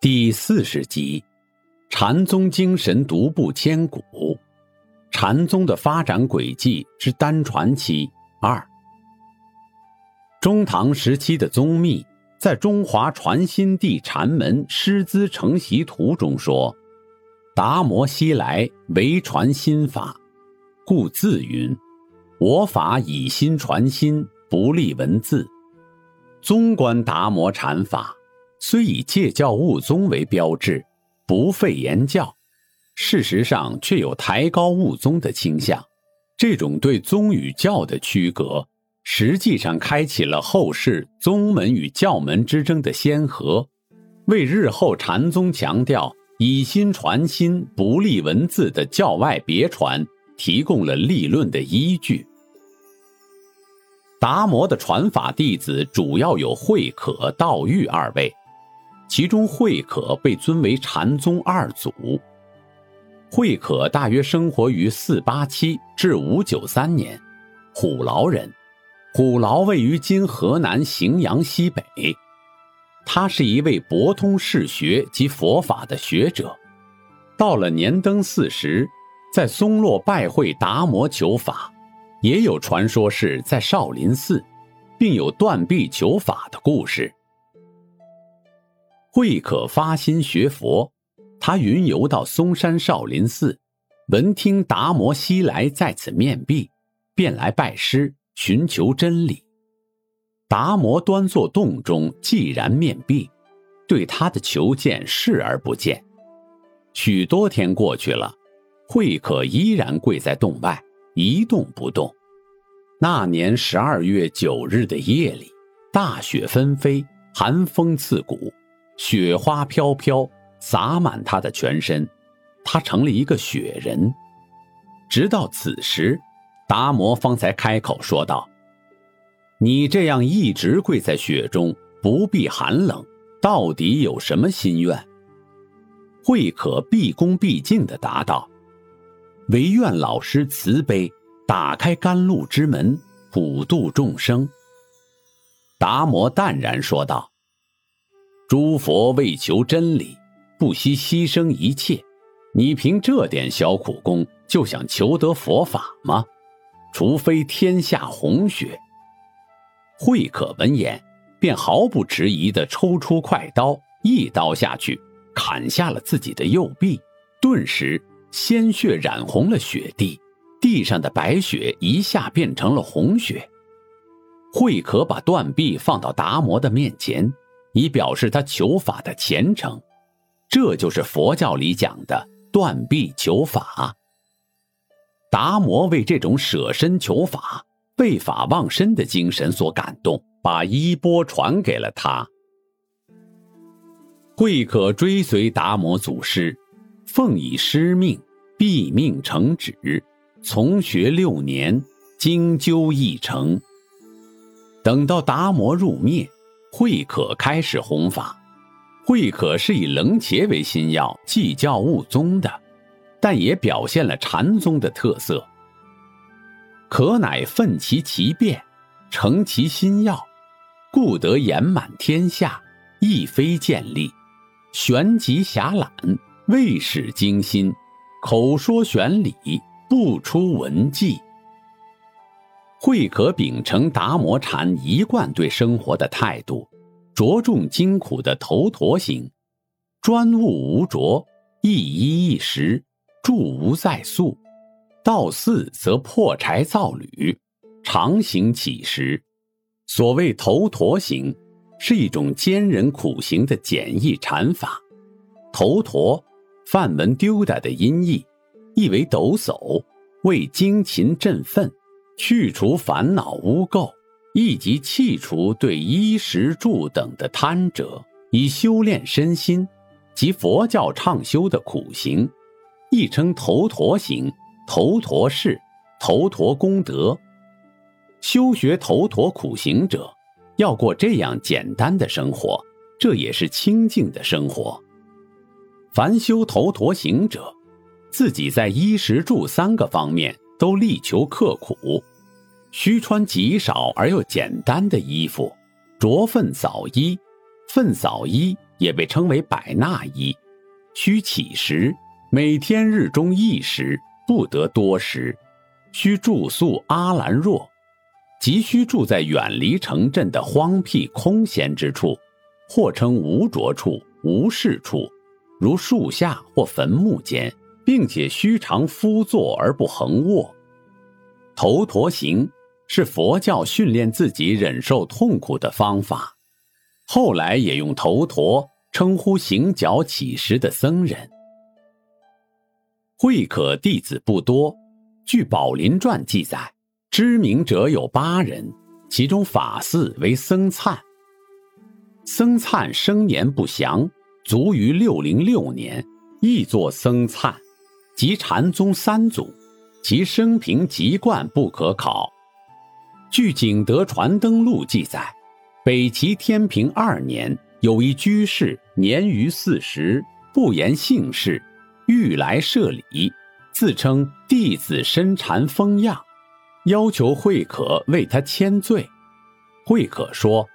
第四十集：禅宗精神独步千古，禅宗的发展轨迹之单传期二。中唐时期的宗密。在《中华传心地禅门师资承袭图》中说：“达摩西来为传心法，故自云：我法以心传心，不立文字。纵观达摩禅法，虽以戒教悟宗为标志，不废言教，事实上却有抬高悟宗的倾向。这种对宗与教的区隔。”实际上，开启了后世宗门与教门之争的先河，为日后禅宗强调以心传心、不立文字的教外别传提供了立论的依据。达摩的传法弟子主要有慧可、道玉二位，其中慧可被尊为禅宗二祖。慧可大约生活于四八七至五九三年，虎牢人。虎牢位于今河南荥阳西北，他是一位博通世学及佛法的学者。到了年登四十，在松落拜会达摩求法，也有传说是在少林寺，并有断臂求法的故事。慧可发心学佛，他云游到嵩山少林寺，闻听达摩西来在此面壁，便来拜师。寻求真理，达摩端坐洞中，寂然面壁，对他的求见视而不见。许多天过去了，慧可依然跪在洞外，一动不动。那年十二月九日的夜里，大雪纷飞，寒风刺骨，雪花飘飘，洒满他的全身，他成了一个雪人。直到此时。达摩方才开口说道：“你这样一直跪在雪中，不避寒冷，到底有什么心愿？”慧可毕恭毕敬地答道：“唯愿老师慈悲，打开甘露之门，普度众生。”达摩淡然说道：“诸佛为求真理，不惜牺牲一切，你凭这点小苦功，就想求得佛法吗？”除非天下红雪。慧可闻言，便毫不迟疑地抽出快刀，一刀下去，砍下了自己的右臂。顿时，鲜血染红了雪地，地上的白雪一下变成了红雪。慧可把断臂放到达摩的面前，以表示他求法的虔诚。这就是佛教里讲的断臂求法。达摩为这种舍身求法、为法忘身的精神所感动，把衣钵传给了他。慧可追随达摩祖师，奉以师命，毕命成旨，从学六年，经究一成。等到达摩入灭，慧可开始弘法。慧可是以楞伽为心要，继教悟宗的。但也表现了禅宗的特色。可乃奋其其变，成其心要，故得言满天下，亦非见利，玄极遐览，未始精心，口说玄理，不出文迹。慧可秉承达摩禅一贯对生活的态度，着重精苦的头陀行，专务无着，一衣一食。住无在宿，到寺则破柴造铝，常行乞食。所谓头陀行，是一种坚忍苦行的简易禅法。头陀，梵文丢达的音译，意为抖擞，为精勤振奋，去除烦恼污垢，亦即弃除对衣食住等的贪者，以修炼身心，及佛教倡修的苦行，亦称头陀行、头陀事、头陀功德。修学头陀苦行者，要过这样简单的生活，这也是清净的生活。凡修头陀行者，自己在衣食住三个方面都力求刻苦，需穿极少而又简单的衣服，着粪扫衣，粪扫衣也被称为百纳衣。需起食，每天日中一食，不得多食。需住宿阿兰若。急需住在远离城镇的荒僻空闲之处，或称无着处、无事处，如树下或坟墓间，并且须常敷坐而不横卧。头陀行是佛教训练自己忍受痛苦的方法，后来也用头陀称呼行脚起食的僧人。慧可弟子不多，据《宝林传》记载。知名者有八人，其中法嗣为僧璨。僧璨生年不详，卒于六零六年，亦作僧璨，即禅宗三祖，其生平籍贯不可考。据《景德传灯录》记载，北齐天平二年，有一居士年逾四十，不言姓氏，欲来设礼，自称弟子身禅风样。要求慧可为他签罪，慧可说：“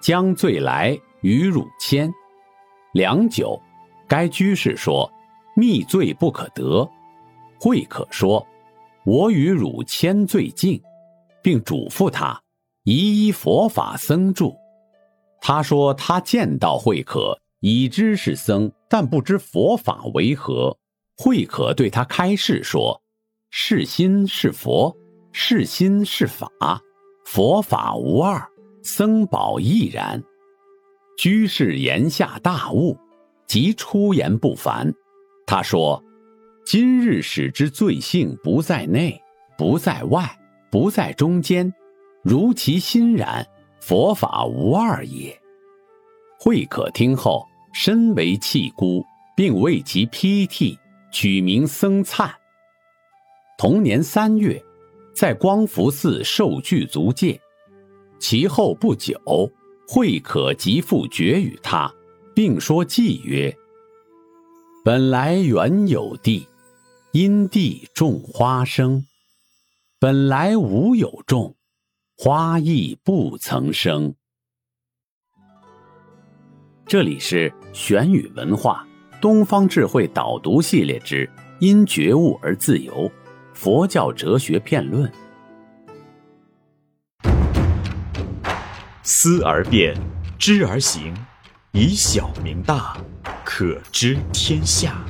将罪来与汝签。”良久，该居士说：“密罪不可得。”慧可说：“我与汝签罪境，并嘱咐他宜依佛法僧住。”他说：“他见到慧可，已知是僧，但不知佛法为何。”慧可对他开示说：“是心是佛。”是心是法，佛法无二，僧宝亦然。居士言下大悟，即出言不凡。他说：“今日使之罪性不在内，不在外，不在中间，如其心然，佛法无二也。”慧可听后深为弃孤，并为其披剃，取名僧璨。同年三月。在光福寺受具足戒，其后不久，慧可即复绝与他，并说偈曰：“本来原有地，因地种花生；本来无有种，花亦不曾生。”这里是玄宇文化东方智慧导读系列之《因觉悟而自由》。佛教哲学辩论：思而变，知而行，以小明大，可知天下。